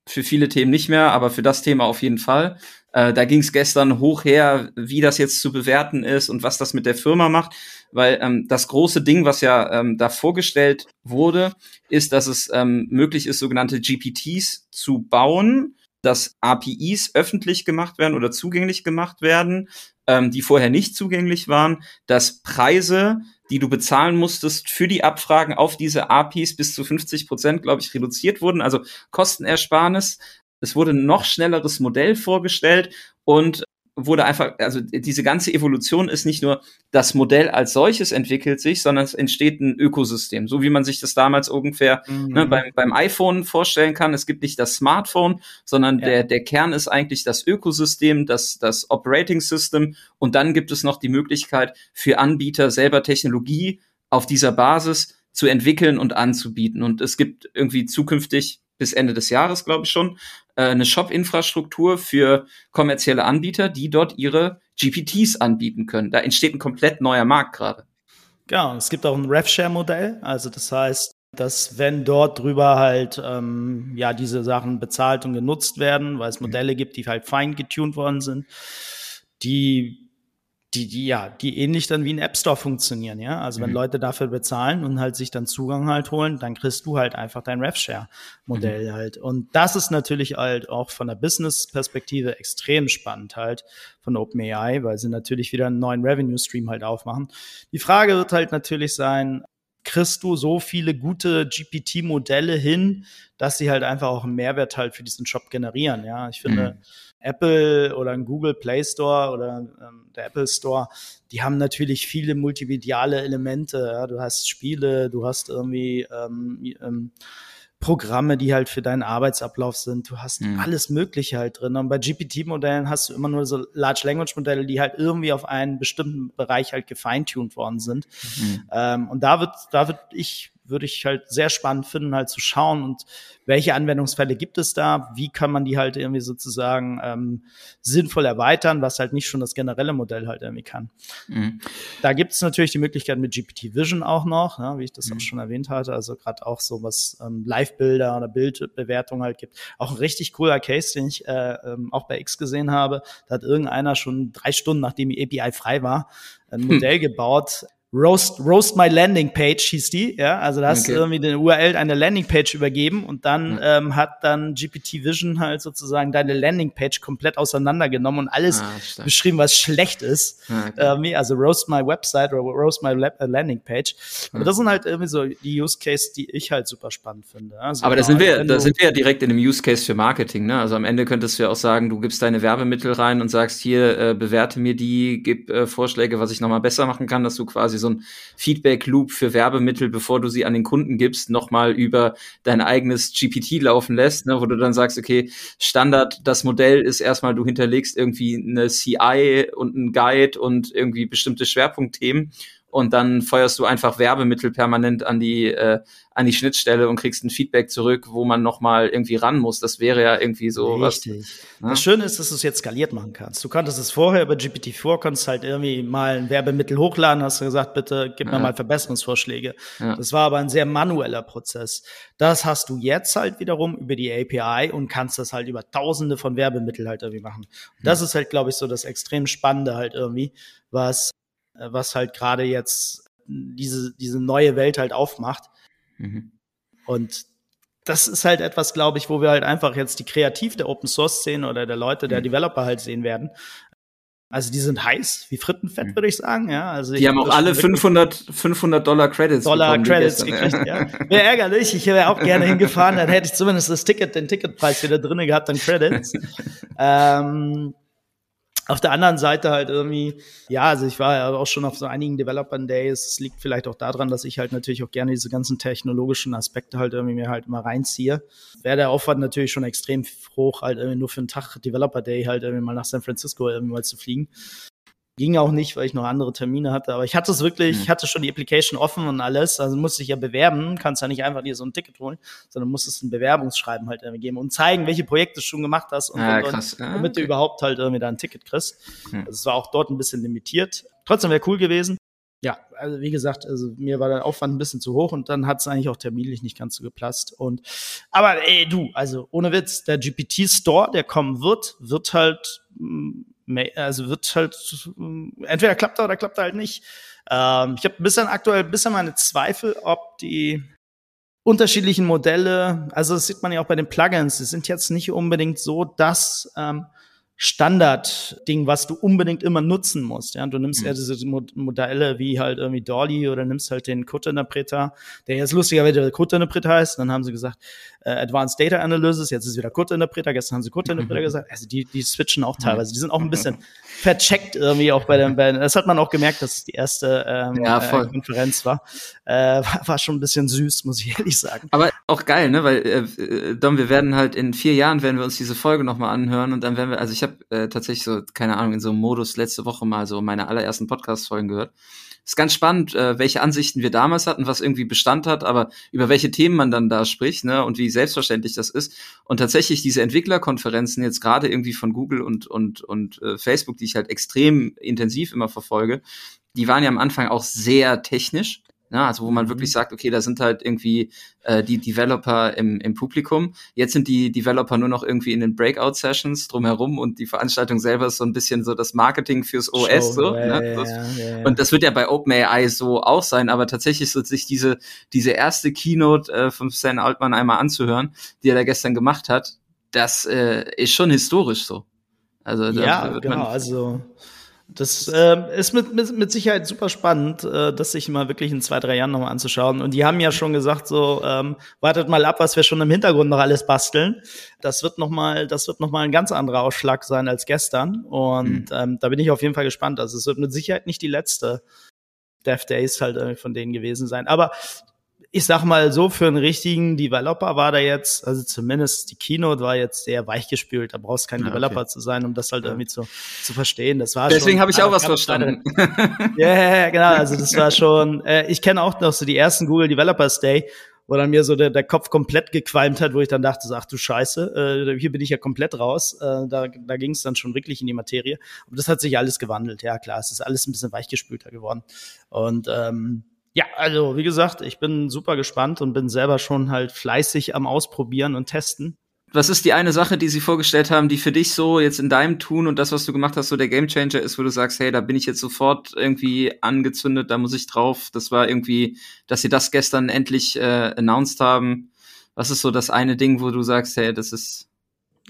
Für viele Themen nicht mehr, aber für das Thema auf jeden Fall. Äh, da ging es gestern hoch her, wie das jetzt zu bewerten ist und was das mit der Firma macht. weil ähm, das große Ding, was ja ähm, da vorgestellt wurde, ist, dass es ähm, möglich ist, sogenannte GPTs zu bauen, dass APIs öffentlich gemacht werden oder zugänglich gemacht werden, ähm, die vorher nicht zugänglich waren, dass Preise, die du bezahlen musstest für die Abfragen auf diese APIs bis zu 50 Prozent, glaube ich, reduziert wurden, also Kostenersparnis. Es wurde ein noch schnelleres Modell vorgestellt und wurde einfach, also diese ganze Evolution ist nicht nur das Modell als solches entwickelt sich, sondern es entsteht ein Ökosystem, so wie man sich das damals ungefähr mhm. ne, beim, beim iPhone vorstellen kann. Es gibt nicht das Smartphone, sondern ja. der, der Kern ist eigentlich das Ökosystem, das, das Operating System und dann gibt es noch die Möglichkeit für Anbieter selber Technologie auf dieser Basis zu entwickeln und anzubieten. Und es gibt irgendwie zukünftig bis Ende des Jahres, glaube ich schon, äh, eine Shop-Infrastruktur für kommerzielle Anbieter, die dort ihre GPTs anbieten können. Da entsteht ein komplett neuer Markt gerade. Genau, es gibt auch ein RevShare-Modell. Also das heißt, dass wenn dort drüber halt ähm, ja diese Sachen bezahlt und genutzt werden, weil es mhm. Modelle gibt, die halt fein getuned worden sind, die die, die, ja, die ähnlich dann wie ein App Store funktionieren, ja. Also wenn mhm. Leute dafür bezahlen und halt sich dann Zugang halt holen, dann kriegst du halt einfach dein RevShare-Modell mhm. halt. Und das ist natürlich halt auch von der Business-Perspektive extrem spannend halt von OpenAI, weil sie natürlich wieder einen neuen Revenue-Stream halt aufmachen. Die Frage wird halt natürlich sein, kriegst du so viele gute GPT-Modelle hin, dass sie halt einfach auch einen Mehrwert halt für diesen Shop generieren. Ja, ich finde, mhm. Apple oder ein Google Play Store oder ähm, der Apple Store, die haben natürlich viele multimediale Elemente. Ja? Du hast Spiele, du hast irgendwie ähm, ähm, Programme, die halt für deinen Arbeitsablauf sind. Du hast mhm. alles Mögliche halt drin. Und bei GPT-Modellen hast du immer nur so Large Language Modelle, die halt irgendwie auf einen bestimmten Bereich halt gefeintuned worden sind. Mhm. Ähm, und da wird, da wird ich würde ich halt sehr spannend finden, halt zu schauen und welche Anwendungsfälle gibt es da, wie kann man die halt irgendwie sozusagen ähm, sinnvoll erweitern, was halt nicht schon das generelle Modell halt irgendwie kann. Mhm. Da gibt es natürlich die Möglichkeit mit GPT Vision auch noch, ja, wie ich das mhm. auch schon erwähnt hatte, also gerade auch so was ähm, Live-Bilder oder Bildbewertung halt gibt. Auch ein richtig cooler Case, den ich äh, ähm, auch bei X gesehen habe. Da hat irgendeiner schon drei Stunden, nachdem die API frei war, ein hm. Modell hm. gebaut, Roast, Roast My Landing Page hieß die, ja, also da hast okay. du irgendwie den URL eine Landing Page übergeben und dann mhm. ähm, hat dann GPT Vision halt sozusagen deine Landing Page komplett auseinandergenommen und alles ah, beschrieben, was schlecht ist. Ah, okay. ähm, also Roast My Website oder Roast My äh, Landing Page. Aber das sind halt irgendwie so die Use Case, die ich halt super spannend finde. Also Aber da sind wir, da sind wir ja direkt in einem Use Case für Marketing, ne? Also am Ende könntest du ja auch sagen, du gibst deine Werbemittel rein und sagst hier, äh, bewerte mir die, gib äh, Vorschläge, was ich nochmal besser machen kann, dass du quasi so so ein Feedback-Loop für Werbemittel, bevor du sie an den Kunden gibst, nochmal über dein eigenes GPT laufen lässt, ne, wo du dann sagst, okay, Standard, das Modell ist erstmal, du hinterlegst irgendwie eine CI und ein Guide und irgendwie bestimmte Schwerpunktthemen und dann feuerst du einfach Werbemittel permanent an die äh, an die Schnittstelle und kriegst ein Feedback zurück, wo man noch mal irgendwie ran muss. Das wäre ja irgendwie so Richtig. was. Ne? Das Schöne ist, dass du es jetzt skaliert machen kannst. Du konntest es vorher über GPT-4, konntest halt irgendwie mal ein Werbemittel hochladen, hast du gesagt, bitte gib mir mal Verbesserungsvorschläge. Ja. Das war aber ein sehr manueller Prozess. Das hast du jetzt halt wiederum über die API und kannst das halt über tausende von Werbemitteln halt irgendwie machen. Und das ist halt, glaube ich, so das extrem Spannende halt irgendwie, was was halt gerade jetzt diese, diese neue Welt halt aufmacht. Mhm. Und das ist halt etwas, glaube ich, wo wir halt einfach jetzt die Kreativ der Open Source Szene oder der Leute, der mhm. Developer halt sehen werden. Also die sind heiß, wie Frittenfett, mhm. würde ich sagen. Ja, also die haben auch alle 500, 500 Dollar Credits Dollar Credits gekriegt, ja. Wäre ärgerlich, ich wäre auch gerne hingefahren, dann hätte ich zumindest das Ticket, den Ticketpreis wieder drinne gehabt an Credits. ähm, auf der anderen Seite halt irgendwie, ja, also ich war ja auch schon auf so einigen Developer Days. Es liegt vielleicht auch daran, dass ich halt natürlich auch gerne diese ganzen technologischen Aspekte halt irgendwie mir halt immer reinziehe. Wäre der Aufwand natürlich schon extrem hoch, halt irgendwie nur für einen Tag Developer Day halt irgendwie mal nach San Francisco irgendwie mal zu fliegen. Ging auch nicht, weil ich noch andere Termine hatte. Aber ich hatte es wirklich, mhm. ich hatte schon die Application offen und alles. Also musste ich ja bewerben. Kannst ja nicht einfach dir so ein Ticket holen, sondern musstest ein Bewerbungsschreiben halt irgendwie geben und zeigen, welche Projekte du schon gemacht hast und, ah, und, und ah, damit okay. du überhaupt halt irgendwie da ein Ticket kriegst. Mhm. Also es war auch dort ein bisschen limitiert. Trotzdem wäre cool gewesen. Ja, also wie gesagt, also mir war der Aufwand ein bisschen zu hoch und dann hat es eigentlich auch terminlich nicht ganz so gepasst. Und aber ey, du, also ohne Witz, der GPT Store, der kommen wird, wird halt mm, also wird halt, entweder klappt er oder klappt er halt nicht. Ähm, ich habe bisschen aktuell ein bisschen meine Zweifel, ob die unterschiedlichen Modelle, also das sieht man ja auch bei den Plugins, die sind jetzt nicht unbedingt so, dass ähm, Standard-Ding, was du unbedingt immer nutzen musst. Ja, du nimmst mhm. ja diese Modelle wie halt irgendwie Dolly oder nimmst halt den Code-Interpreter, der jetzt lustigerweise der Code-Interpreter heißt. dann haben sie gesagt, äh, Advanced Data Analysis, jetzt ist wieder Code-Interpreter, gestern haben sie Code-Interpreter gesagt. Also die, die switchen auch teilweise. Die sind auch ein bisschen vercheckt irgendwie auch bei den, bei das hat man auch gemerkt, dass es die erste ähm, ja, äh, Konferenz war. Äh, war. War schon ein bisschen süß, muss ich ehrlich sagen. Aber auch geil, ne? Weil, äh, Dom, wir werden halt in vier Jahren werden wir uns diese Folge nochmal anhören und dann werden wir, also ich habe äh, tatsächlich so, keine Ahnung, in so einem Modus letzte Woche mal so meine allerersten Podcast-Folgen gehört. Ist ganz spannend, äh, welche Ansichten wir damals hatten, was irgendwie Bestand hat, aber über welche Themen man dann da spricht, ne, und wie selbstverständlich das ist. Und tatsächlich diese Entwicklerkonferenzen jetzt gerade irgendwie von Google und und und äh, Facebook, die ich halt extrem intensiv immer verfolge, die waren ja am Anfang auch sehr technisch ja, also wo man mhm. wirklich sagt, okay, da sind halt irgendwie äh, die Developer im, im Publikum. Jetzt sind die Developer nur noch irgendwie in den Breakout-Sessions drumherum und die Veranstaltung selber ist so ein bisschen so das Marketing fürs OS. Show, so, ja, ne? das, ja, ja, und das wird ja bei OpenAI so auch sein, aber tatsächlich so sich diese, diese erste Keynote äh, von Stan Altman einmal anzuhören, die er da gestern gemacht hat, das äh, ist schon historisch so. Also ja, genau, also das äh, ist mit, mit, mit Sicherheit super spannend, äh, das sich mal wirklich in zwei, drei Jahren nochmal anzuschauen. Und die haben ja schon gesagt, so ähm, wartet mal ab, was wir schon im Hintergrund noch alles basteln. Das wird nochmal, das wird noch mal ein ganz anderer Ausschlag sein als gestern. Und mhm. ähm, da bin ich auf jeden Fall gespannt. Also es wird mit Sicherheit nicht die letzte Dev Days halt äh, von denen gewesen sein. Aber ich sag mal so, für einen richtigen Developer war da jetzt, also zumindest die Keynote war jetzt sehr weichgespült. Da brauchst kein ja, Developer okay. zu sein, um das halt ja. irgendwie zu, zu verstehen. Das war Deswegen habe ich auch was verstanden. Ja, yeah, genau. Also das war schon, äh, ich kenne auch noch so die ersten Google Developers Day, wo dann mir so der, der Kopf komplett gequalmt hat, wo ich dann dachte, ach du Scheiße, äh, hier bin ich ja komplett raus. Äh, da da ging es dann schon wirklich in die Materie. Aber das hat sich alles gewandelt. Ja, klar, es ist alles ein bisschen weichgespülter geworden. Und ähm, ja, also wie gesagt, ich bin super gespannt und bin selber schon halt fleißig am Ausprobieren und Testen. Was ist die eine Sache, die sie vorgestellt haben, die für dich so jetzt in deinem Tun und das, was du gemacht hast, so der Gamechanger ist, wo du sagst, hey, da bin ich jetzt sofort irgendwie angezündet, da muss ich drauf. Das war irgendwie, dass sie das gestern endlich äh, announced haben. Was ist so das eine Ding, wo du sagst, hey, das ist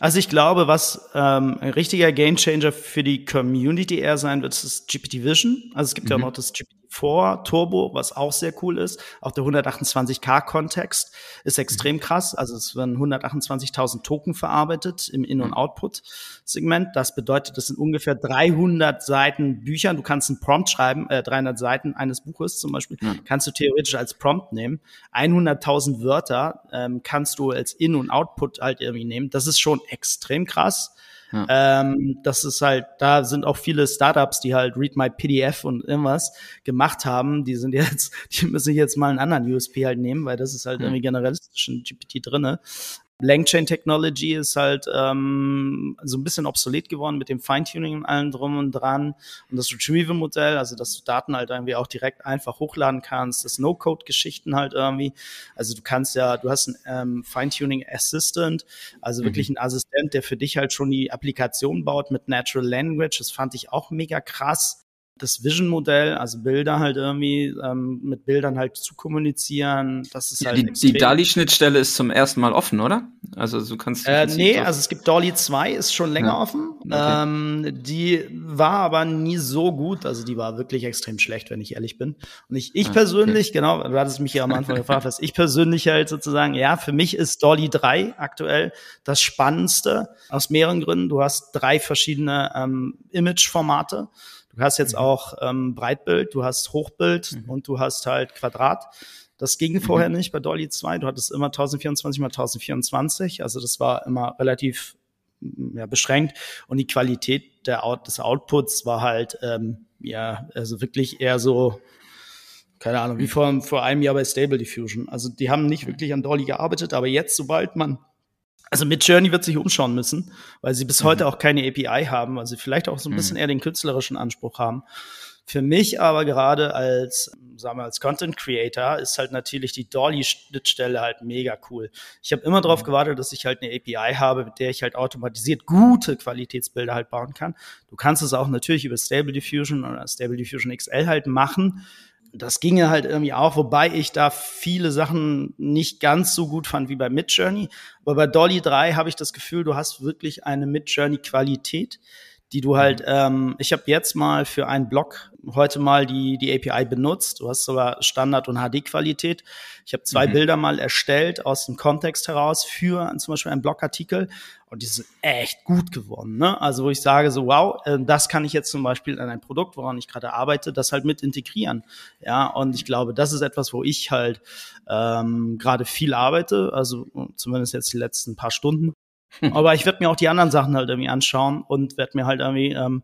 also ich glaube, was ähm, ein richtiger Gamechanger für die Community eher sein wird, ist GPT Vision. Also es gibt mhm. ja auch noch das GPT vor Turbo, was auch sehr cool ist. Auch der 128K-Kontext ist extrem krass. Also es werden 128.000 Token verarbeitet im In- und Output-Segment. Das bedeutet, das sind ungefähr 300 Seiten Bücher. Du kannst einen Prompt schreiben, äh, 300 Seiten eines Buches zum Beispiel, ja. kannst du theoretisch als Prompt nehmen. 100.000 Wörter ähm, kannst du als In- und Output halt irgendwie nehmen. Das ist schon extrem krass. Ja. Ähm, das ist halt, da sind auch viele Startups, die halt Read My PDF und irgendwas gemacht haben. Die sind jetzt, die müssen jetzt mal einen anderen USP halt nehmen, weil das ist halt ja. irgendwie generalistisch in GPT drinne. Langchain Technology ist halt ähm, so ein bisschen obsolet geworden mit dem Feintuning und allem drum und dran. Und das Retrieval-Modell, also dass du Daten halt irgendwie auch direkt einfach hochladen kannst, das No-Code-Geschichten halt irgendwie. Also du kannst ja, du hast einen ähm, Feintuning Assistant, also mhm. wirklich ein Assistent, der für dich halt schon die Applikation baut mit Natural Language. Das fand ich auch mega krass das Vision-Modell, also Bilder halt irgendwie ähm, mit Bildern halt zu kommunizieren, das ist halt Die, die DALI-Schnittstelle ist zum ersten Mal offen, oder? Also du kannst äh, Nee, also es gibt DALI 2, ist schon länger ja. offen. Okay. Ähm, die war aber nie so gut, also die war wirklich extrem schlecht, wenn ich ehrlich bin. Und ich, ich ah, persönlich, okay. genau, du hattest mich ja am Anfang gefragt, was ich persönlich halt sozusagen, ja, für mich ist DALI 3 aktuell das Spannendste aus mehreren Gründen. Du hast drei verschiedene ähm, Image-Formate. Du hast jetzt mhm. auch ähm, Breitbild, du hast Hochbild mhm. und du hast halt Quadrat. Das ging mhm. vorher nicht bei Dolly 2. Du hattest immer 1024 mal 1024. Also das war immer relativ ja, beschränkt. Und die Qualität der Out des Outputs war halt, ähm, ja, also wirklich eher so, keine Ahnung, wie vor, vor einem Jahr bei Stable Diffusion. Also die haben nicht wirklich an Dolly gearbeitet, aber jetzt, sobald man also mit Journey wird sich umschauen müssen, weil sie bis mhm. heute auch keine API haben, weil sie vielleicht auch so ein mhm. bisschen eher den künstlerischen Anspruch haben. Für mich aber gerade als, sagen wir, als Content Creator ist halt natürlich die Dolly-Schnittstelle halt mega cool. Ich habe immer darauf mhm. gewartet, dass ich halt eine API habe, mit der ich halt automatisiert gute Qualitätsbilder halt bauen kann. Du kannst es auch natürlich über Stable Diffusion oder Stable Diffusion XL halt machen das ginge halt irgendwie auch, wobei ich da viele Sachen nicht ganz so gut fand wie bei Midjourney. Aber bei Dolly 3 habe ich das Gefühl, du hast wirklich eine Midjourney-Qualität, die du halt, mhm. ähm, ich habe jetzt mal für einen Blog heute mal die, die API benutzt. Du hast sogar Standard- und HD-Qualität. Ich habe zwei mhm. Bilder mal erstellt aus dem Kontext heraus für zum Beispiel einen Blogartikel und die sind echt gut geworden. Ne? Also wo ich sage so, wow, äh, das kann ich jetzt zum Beispiel an ein Produkt, woran ich gerade arbeite, das halt mit integrieren. Ja, und ich glaube, das ist etwas, wo ich halt ähm, gerade viel arbeite, also zumindest jetzt die letzten paar Stunden. Aber ich werde mir auch die anderen Sachen halt irgendwie anschauen und werde mir halt irgendwie ähm,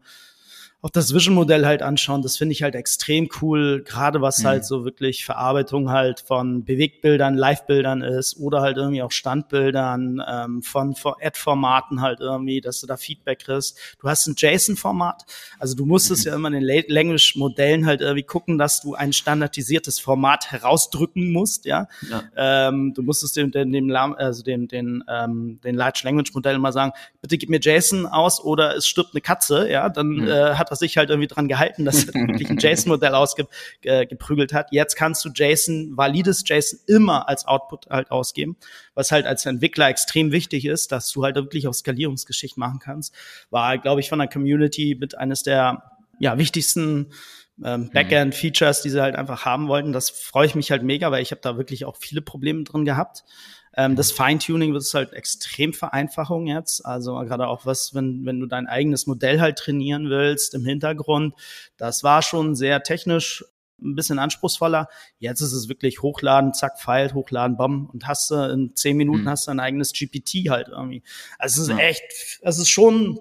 auch das Vision-Modell halt anschauen. Das finde ich halt extrem cool, gerade was mhm. halt so wirklich Verarbeitung halt von Bewegtbildern, Live-Bildern ist oder halt irgendwie auch Standbildern ähm, von, von Ad-Formaten halt irgendwie, dass du da Feedback kriegst. Du hast ein JSON-Format, also du musstest mhm. ja immer in den Language-Modellen halt irgendwie gucken, dass du ein standardisiertes Format herausdrücken musst, ja. ja. Ähm, du musstest dem, dem, dem also dem, den, ähm, den Large Language Modell mal sagen, bitte gib mir JSON aus oder es stirbt eine Katze, ja, dann mhm. äh, hat er sich halt irgendwie dran gehalten, dass er wirklich ein JSON-Modell ausgeprügelt hat. Jetzt kannst du JSON, valides JSON immer als Output halt ausgeben, was halt als Entwickler extrem wichtig ist, dass du halt wirklich auch Skalierungsgeschichten machen kannst. War, glaube ich, von der Community mit eines der ja, wichtigsten ähm, mhm. Backend-Features, die sie halt einfach haben wollten. Das freue ich mich halt mega, weil ich habe da wirklich auch viele Probleme drin gehabt. Ähm, das Feintuning wird es halt extrem Vereinfachung jetzt. Also gerade auch was, wenn, wenn du dein eigenes Modell halt trainieren willst im Hintergrund. Das war schon sehr technisch ein bisschen anspruchsvoller. Jetzt ist es wirklich hochladen, zack, File, hochladen, bam, und hast du in zehn Minuten mhm. hast du ein eigenes GPT halt irgendwie. Also es ist ja. echt, es ist schon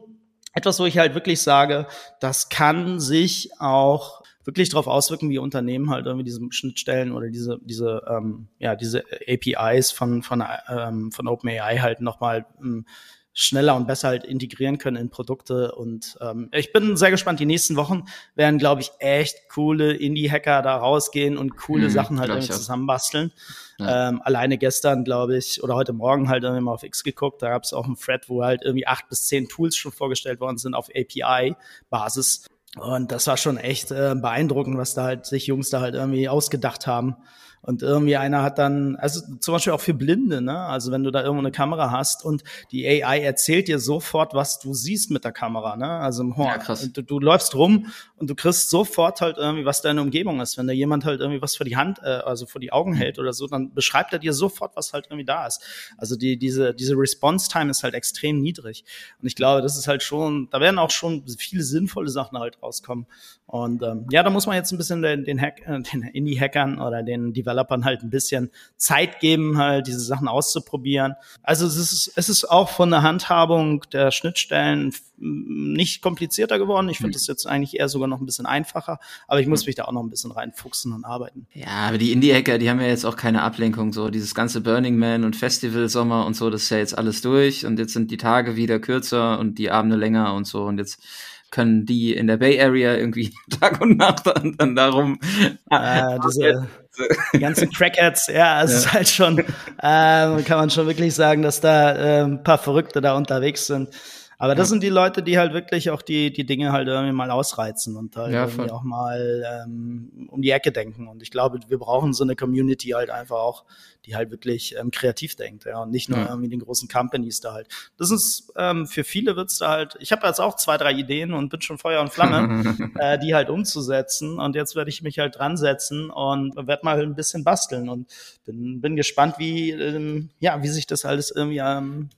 etwas, wo ich halt wirklich sage, das kann sich auch wirklich darauf auswirken, wie Unternehmen halt irgendwie diese Schnittstellen oder diese, diese, ähm, ja, diese APIs von, von, ähm, von OpenAI halt nochmal ähm, schneller und besser halt integrieren können in Produkte. Und ähm, ich bin sehr gespannt. Die nächsten Wochen werden, glaube ich, echt coole Indie-Hacker da rausgehen und coole mhm, Sachen halt irgendwie zusammenbasteln. Ja. Ähm, alleine gestern, glaube ich, oder heute Morgen halt irgendwie mal auf X geguckt. Da gab es auch einen Thread, wo halt irgendwie acht bis zehn Tools schon vorgestellt worden sind auf API-Basis. Und das war schon echt äh, beeindruckend, was da halt sich Jungs da halt irgendwie ausgedacht haben. Und irgendwie einer hat dann, also zum Beispiel auch für Blinde, ne? Also wenn du da irgendwo eine Kamera hast und die AI erzählt dir sofort, was du siehst mit der Kamera, ne? Also im Horn. Ja, krass. Du, du läufst rum und du kriegst sofort halt irgendwie, was deine Umgebung ist. Wenn da jemand halt irgendwie was vor die Hand, äh, also vor die Augen hält oder so, dann beschreibt er dir sofort, was halt irgendwie da ist. Also die, diese, diese Response-Time ist halt extrem niedrig. Und ich glaube, das ist halt schon, da werden auch schon viele sinnvolle Sachen halt rauskommen. Und ähm, ja, da muss man jetzt ein bisschen den, den, Hack, äh, den Indie-Hackern oder den Developern halt ein bisschen Zeit geben, halt diese Sachen auszuprobieren. Also es ist, es ist auch von der Handhabung der Schnittstellen nicht komplizierter geworden. Ich finde mhm. das jetzt eigentlich eher sogar noch ein bisschen einfacher, aber ich muss mich da auch noch ein bisschen reinfuchsen und arbeiten. Ja, aber die Indie-Hacker, die haben ja jetzt auch keine Ablenkung. So dieses ganze Burning Man und Festival-Sommer und so, das ist ja jetzt alles durch und jetzt sind die Tage wieder kürzer und die Abende länger und so und jetzt können die in der Bay Area irgendwie Tag und Nacht dann, dann darum. Äh, diese, die ganzen Crackheads, ja, es ja. ist halt schon, äh, kann man schon wirklich sagen, dass da äh, ein paar Verrückte da unterwegs sind. Aber das ja. sind die Leute, die halt wirklich auch die, die Dinge halt irgendwie mal ausreizen und halt ja, irgendwie auch mal ähm, um die Ecke denken. Und ich glaube, wir brauchen so eine Community halt einfach auch, die halt wirklich ähm, kreativ denkt, ja, und nicht nur ja. irgendwie den großen Companies da halt. Das ist ähm, für viele wird's da halt, ich habe jetzt auch zwei, drei Ideen und bin schon Feuer und Flamme, äh, die halt umzusetzen. Und jetzt werde ich mich halt dran setzen und werde mal ein bisschen basteln und bin, bin gespannt, wie, ähm, ja, wie sich das alles irgendwie ähm,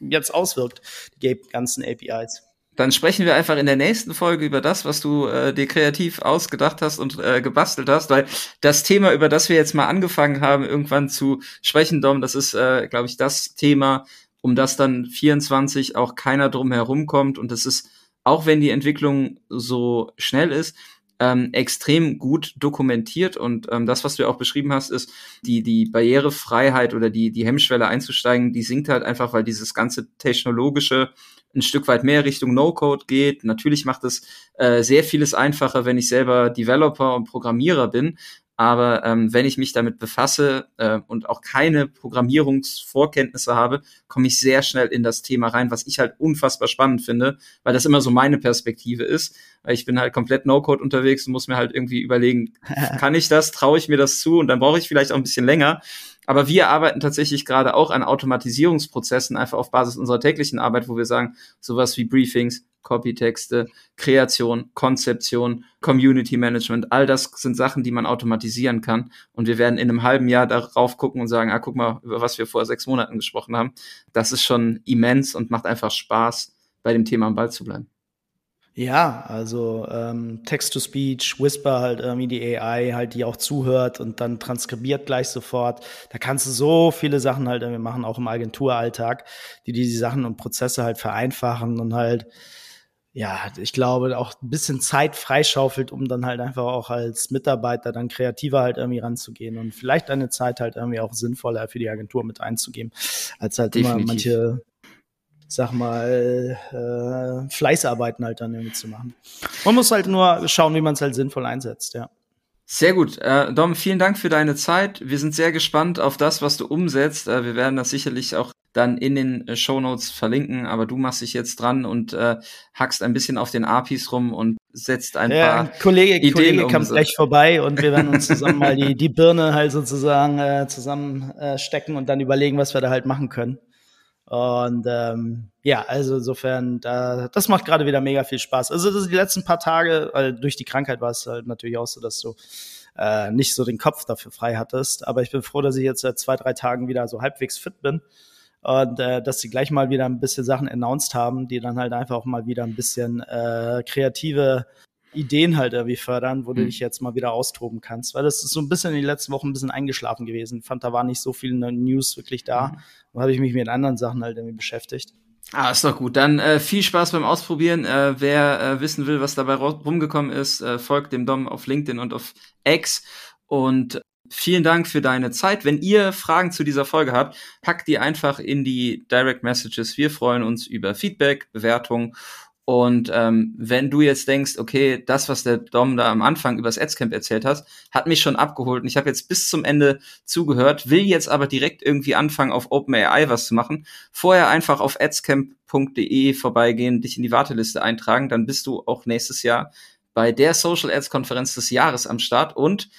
jetzt auswirkt, die ganzen APIs. Dann sprechen wir einfach in der nächsten Folge über das, was du äh, dir kreativ ausgedacht hast und äh, gebastelt hast, weil das Thema, über das wir jetzt mal angefangen haben, irgendwann zu sprechen, Dom, das ist, äh, glaube ich, das Thema, um das dann 24 auch keiner drum herum kommt. Und das ist, auch wenn die Entwicklung so schnell ist, ähm, extrem gut dokumentiert und ähm, das, was du auch beschrieben hast, ist die die Barrierefreiheit oder die die Hemmschwelle einzusteigen, die sinkt halt einfach, weil dieses ganze technologische ein Stück weit mehr Richtung No-Code geht. Natürlich macht es äh, sehr vieles einfacher, wenn ich selber Developer und Programmierer bin. Aber ähm, wenn ich mich damit befasse äh, und auch keine Programmierungsvorkenntnisse habe, komme ich sehr schnell in das Thema rein, was ich halt unfassbar spannend finde, weil das immer so meine Perspektive ist. Weil ich bin halt komplett No-Code unterwegs und muss mir halt irgendwie überlegen, kann ich das, traue ich mir das zu und dann brauche ich vielleicht auch ein bisschen länger. Aber wir arbeiten tatsächlich gerade auch an Automatisierungsprozessen, einfach auf Basis unserer täglichen Arbeit, wo wir sagen, sowas wie Briefings, Copytexte, Kreation, Konzeption, Community Management, all das sind Sachen, die man automatisieren kann. Und wir werden in einem halben Jahr darauf gucken und sagen, ah, guck mal, über was wir vor sechs Monaten gesprochen haben. Das ist schon immens und macht einfach Spaß, bei dem Thema am Ball zu bleiben. Ja, also ähm, Text-to-Speech, Whisper halt irgendwie die AI halt, die auch zuhört und dann transkribiert gleich sofort. Da kannst du so viele Sachen halt irgendwie machen, auch im Agenturalltag, die die Sachen und Prozesse halt vereinfachen und halt, ja, ich glaube, auch ein bisschen Zeit freischaufelt, um dann halt einfach auch als Mitarbeiter dann kreativer halt irgendwie ranzugehen und vielleicht deine Zeit halt irgendwie auch sinnvoller für die Agentur mit einzugeben, als halt Definitiv. immer manche sag mal, äh, Fleißarbeiten halt dann irgendwie zu machen. Man muss halt nur schauen, wie man es halt sinnvoll einsetzt, ja. Sehr gut. Äh, Dom, vielen Dank für deine Zeit. Wir sind sehr gespannt auf das, was du umsetzt. Äh, wir werden das sicherlich auch dann in den äh, Show Notes verlinken, aber du machst dich jetzt dran und äh, hackst ein bisschen auf den APIs rum und setzt ein ja, paar ein Kollege, Ideen Kollege um. kommt gleich vorbei und wir werden uns zusammen mal die, die Birne halt sozusagen äh, zusammen äh, stecken und dann überlegen, was wir da halt machen können. Und ähm, ja, also insofern, da, das macht gerade wieder mega viel Spaß. Also das, die letzten paar Tage, weil durch die Krankheit war es halt natürlich auch so, dass du äh, nicht so den Kopf dafür frei hattest. Aber ich bin froh, dass ich jetzt seit zwei, drei Tagen wieder so halbwegs fit bin. Und äh, dass sie gleich mal wieder ein bisschen Sachen announced haben, die dann halt einfach auch mal wieder ein bisschen äh, kreative Ideen halt irgendwie fördern, wo mhm. du dich jetzt mal wieder austoben kannst. Weil das ist so ein bisschen in den letzten Wochen ein bisschen eingeschlafen gewesen. Ich fand, da war nicht so viel News wirklich da. Mhm. Da habe ich mich mit anderen Sachen halt irgendwie beschäftigt. Ah, ist doch gut. Dann äh, viel Spaß beim Ausprobieren. Äh, wer äh, wissen will, was dabei rumgekommen ist, äh, folgt dem Dom auf LinkedIn und auf X. Und vielen Dank für deine Zeit. Wenn ihr Fragen zu dieser Folge habt, packt die einfach in die Direct Messages. Wir freuen uns über Feedback, Bewertungen und ähm, wenn du jetzt denkst, okay, das, was der Dom da am Anfang übers Adscamp erzählt hat, hat mich schon abgeholt und ich habe jetzt bis zum Ende zugehört, will jetzt aber direkt irgendwie anfangen, auf OpenAI was zu machen, vorher einfach auf adscamp.de vorbeigehen, dich in die Warteliste eintragen, dann bist du auch nächstes Jahr bei der Social Ads Konferenz des Jahres am Start und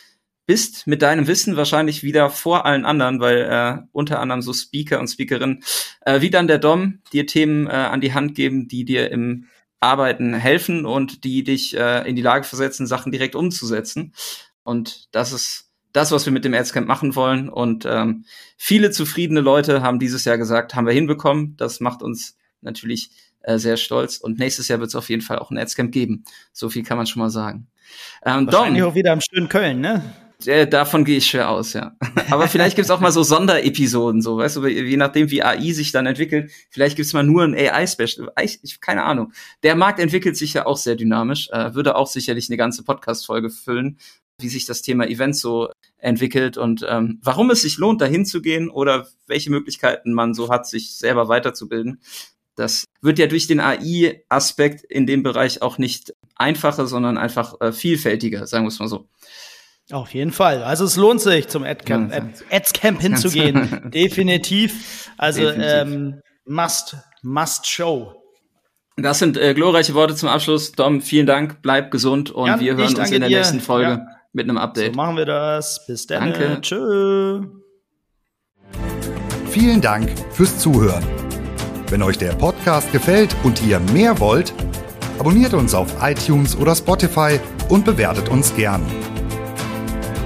bist mit deinem Wissen wahrscheinlich wieder vor allen anderen, weil äh, unter anderem so Speaker und Speakerinnen äh, wie dann der Dom dir Themen äh, an die Hand geben, die dir im Arbeiten helfen und die dich äh, in die Lage versetzen, Sachen direkt umzusetzen. Und das ist das, was wir mit dem Adscamp machen wollen. Und ähm, viele zufriedene Leute haben dieses Jahr gesagt, haben wir hinbekommen. Das macht uns natürlich äh, sehr stolz. Und nächstes Jahr wird es auf jeden Fall auch ein Adscamp geben. So viel kann man schon mal sagen. Ähm, Wahrscheinlich Dom, auch wieder im schönen Köln, ne? Äh, davon gehe ich schwer aus, ja. Aber vielleicht gibt's auch mal so Sonderepisoden, so, weißt du, je nachdem, wie AI sich dann entwickelt, vielleicht gibt's mal nur ein AI-Special. Ich, keine Ahnung. Der Markt entwickelt sich ja auch sehr dynamisch, äh, würde auch sicherlich eine ganze Podcast-Folge füllen, wie sich das Thema Events so entwickelt und ähm, warum es sich lohnt, dahin zu gehen oder welche Möglichkeiten man so hat, sich selber weiterzubilden. Das wird ja durch den AI-Aspekt in dem Bereich auch nicht einfacher, sondern einfach äh, vielfältiger, sagen wir es mal so. Auf jeden Fall. Also es lohnt sich, zum Adcamp, Ad, Adscamp hinzugehen. Definitiv. Also Definitiv. Ähm, must, must show. Das sind äh, glorreiche Worte zum Abschluss. Dom, vielen Dank, bleib gesund und Jan, wir hören uns in der dir. nächsten Folge ja. mit einem Update. So machen wir das. Bis dann. Danke. Tschö. Vielen Dank fürs Zuhören. Wenn euch der Podcast gefällt und ihr mehr wollt, abonniert uns auf iTunes oder Spotify und bewertet uns gern.